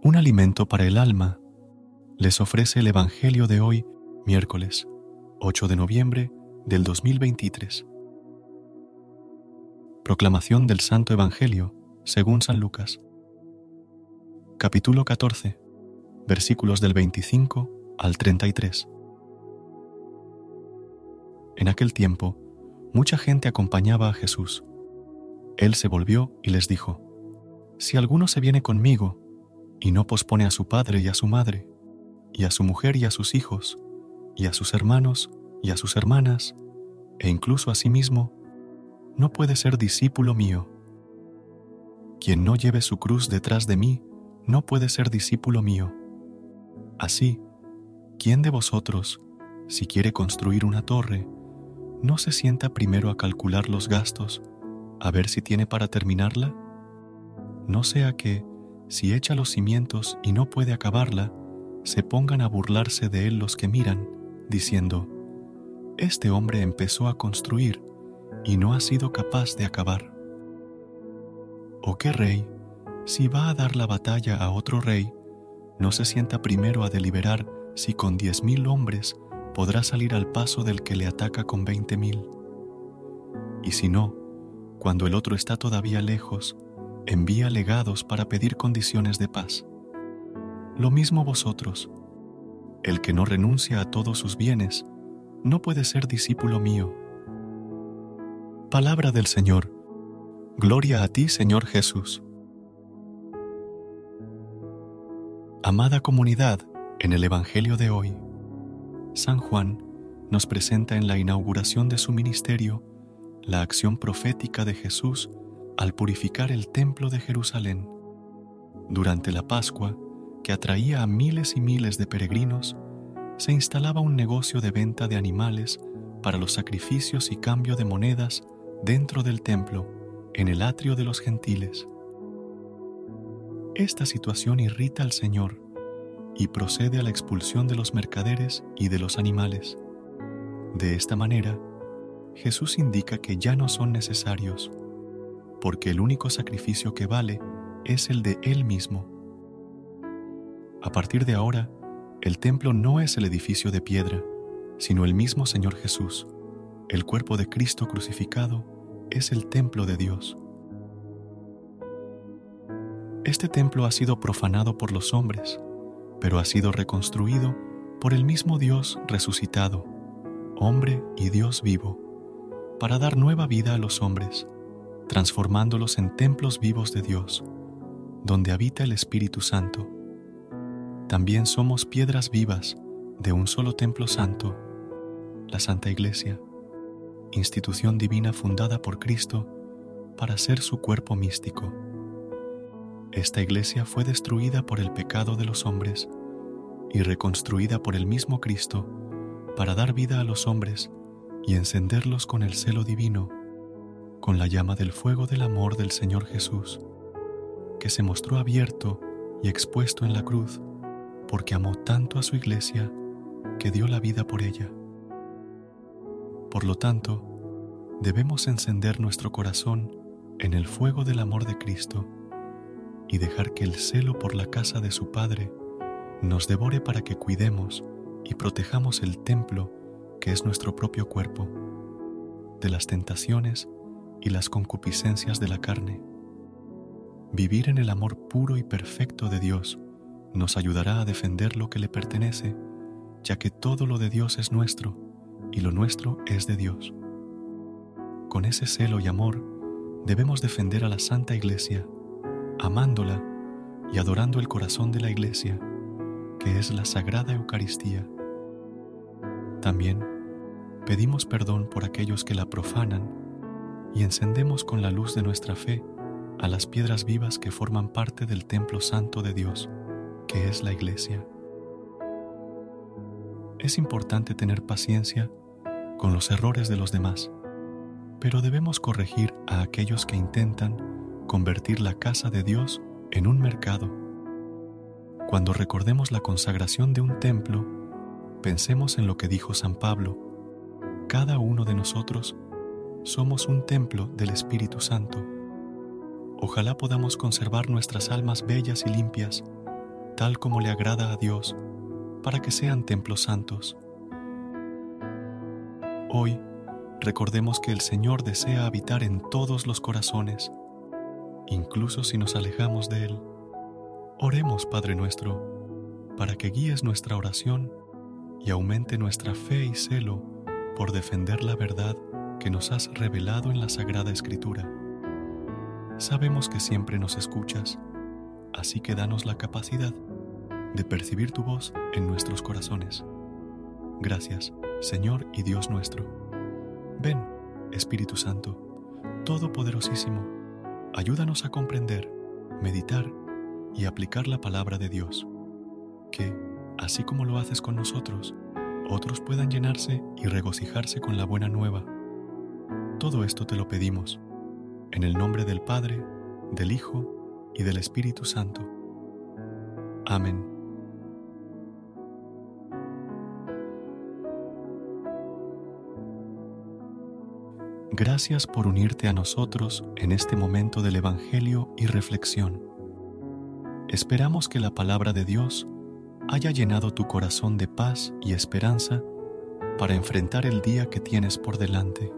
Un alimento para el alma les ofrece el Evangelio de hoy, miércoles 8 de noviembre del 2023. Proclamación del Santo Evangelio según San Lucas. Capítulo 14, versículos del 25 al 33. En aquel tiempo, mucha gente acompañaba a Jesús. Él se volvió y les dijo, Si alguno se viene conmigo, y no pospone a su padre y a su madre, y a su mujer y a sus hijos, y a sus hermanos y a sus hermanas, e incluso a sí mismo, no puede ser discípulo mío. Quien no lleve su cruz detrás de mí, no puede ser discípulo mío. Así, ¿quién de vosotros, si quiere construir una torre, no se sienta primero a calcular los gastos, a ver si tiene para terminarla? No sea que, si echa los cimientos y no puede acabarla, se pongan a burlarse de él los que miran, diciendo, Este hombre empezó a construir y no ha sido capaz de acabar. ¿O qué rey, si va a dar la batalla a otro rey, no se sienta primero a deliberar si con diez mil hombres podrá salir al paso del que le ataca con veinte mil? Y si no, cuando el otro está todavía lejos, envía legados para pedir condiciones de paz. Lo mismo vosotros. El que no renuncia a todos sus bienes no puede ser discípulo mío. Palabra del Señor. Gloria a ti, Señor Jesús. Amada comunidad, en el Evangelio de hoy, San Juan nos presenta en la inauguración de su ministerio la acción profética de Jesús al purificar el templo de Jerusalén. Durante la Pascua, que atraía a miles y miles de peregrinos, se instalaba un negocio de venta de animales para los sacrificios y cambio de monedas dentro del templo, en el atrio de los gentiles. Esta situación irrita al Señor y procede a la expulsión de los mercaderes y de los animales. De esta manera, Jesús indica que ya no son necesarios porque el único sacrificio que vale es el de Él mismo. A partir de ahora, el templo no es el edificio de piedra, sino el mismo Señor Jesús. El cuerpo de Cristo crucificado es el templo de Dios. Este templo ha sido profanado por los hombres, pero ha sido reconstruido por el mismo Dios resucitado, hombre y Dios vivo, para dar nueva vida a los hombres transformándolos en templos vivos de Dios, donde habita el Espíritu Santo. También somos piedras vivas de un solo templo santo, la Santa Iglesia, institución divina fundada por Cristo para ser su cuerpo místico. Esta iglesia fue destruida por el pecado de los hombres y reconstruida por el mismo Cristo para dar vida a los hombres y encenderlos con el celo divino con la llama del fuego del amor del Señor Jesús, que se mostró abierto y expuesto en la cruz, porque amó tanto a su iglesia que dio la vida por ella. Por lo tanto, debemos encender nuestro corazón en el fuego del amor de Cristo y dejar que el celo por la casa de su Padre nos devore para que cuidemos y protejamos el templo que es nuestro propio cuerpo, de las tentaciones y las concupiscencias de la carne. Vivir en el amor puro y perfecto de Dios nos ayudará a defender lo que le pertenece, ya que todo lo de Dios es nuestro y lo nuestro es de Dios. Con ese celo y amor debemos defender a la Santa Iglesia, amándola y adorando el corazón de la Iglesia, que es la Sagrada Eucaristía. También pedimos perdón por aquellos que la profanan y encendemos con la luz de nuestra fe a las piedras vivas que forman parte del templo santo de Dios, que es la Iglesia. Es importante tener paciencia con los errores de los demás, pero debemos corregir a aquellos que intentan convertir la casa de Dios en un mercado. Cuando recordemos la consagración de un templo, pensemos en lo que dijo San Pablo. Cada uno de nosotros somos un templo del Espíritu Santo. Ojalá podamos conservar nuestras almas bellas y limpias, tal como le agrada a Dios para que sean templos santos. Hoy, recordemos que el Señor desea habitar en todos los corazones, incluso si nos alejamos de Él. Oremos, Padre nuestro, para que guíes nuestra oración y aumente nuestra fe y celo por defender la verdad que nos has revelado en la Sagrada Escritura. Sabemos que siempre nos escuchas, así que danos la capacidad de percibir tu voz en nuestros corazones. Gracias, Señor y Dios nuestro. Ven, Espíritu Santo, Todopoderosísimo, ayúdanos a comprender, meditar y aplicar la palabra de Dios, que, así como lo haces con nosotros, otros puedan llenarse y regocijarse con la buena nueva. Todo esto te lo pedimos, en el nombre del Padre, del Hijo y del Espíritu Santo. Amén. Gracias por unirte a nosotros en este momento del Evangelio y reflexión. Esperamos que la palabra de Dios haya llenado tu corazón de paz y esperanza para enfrentar el día que tienes por delante.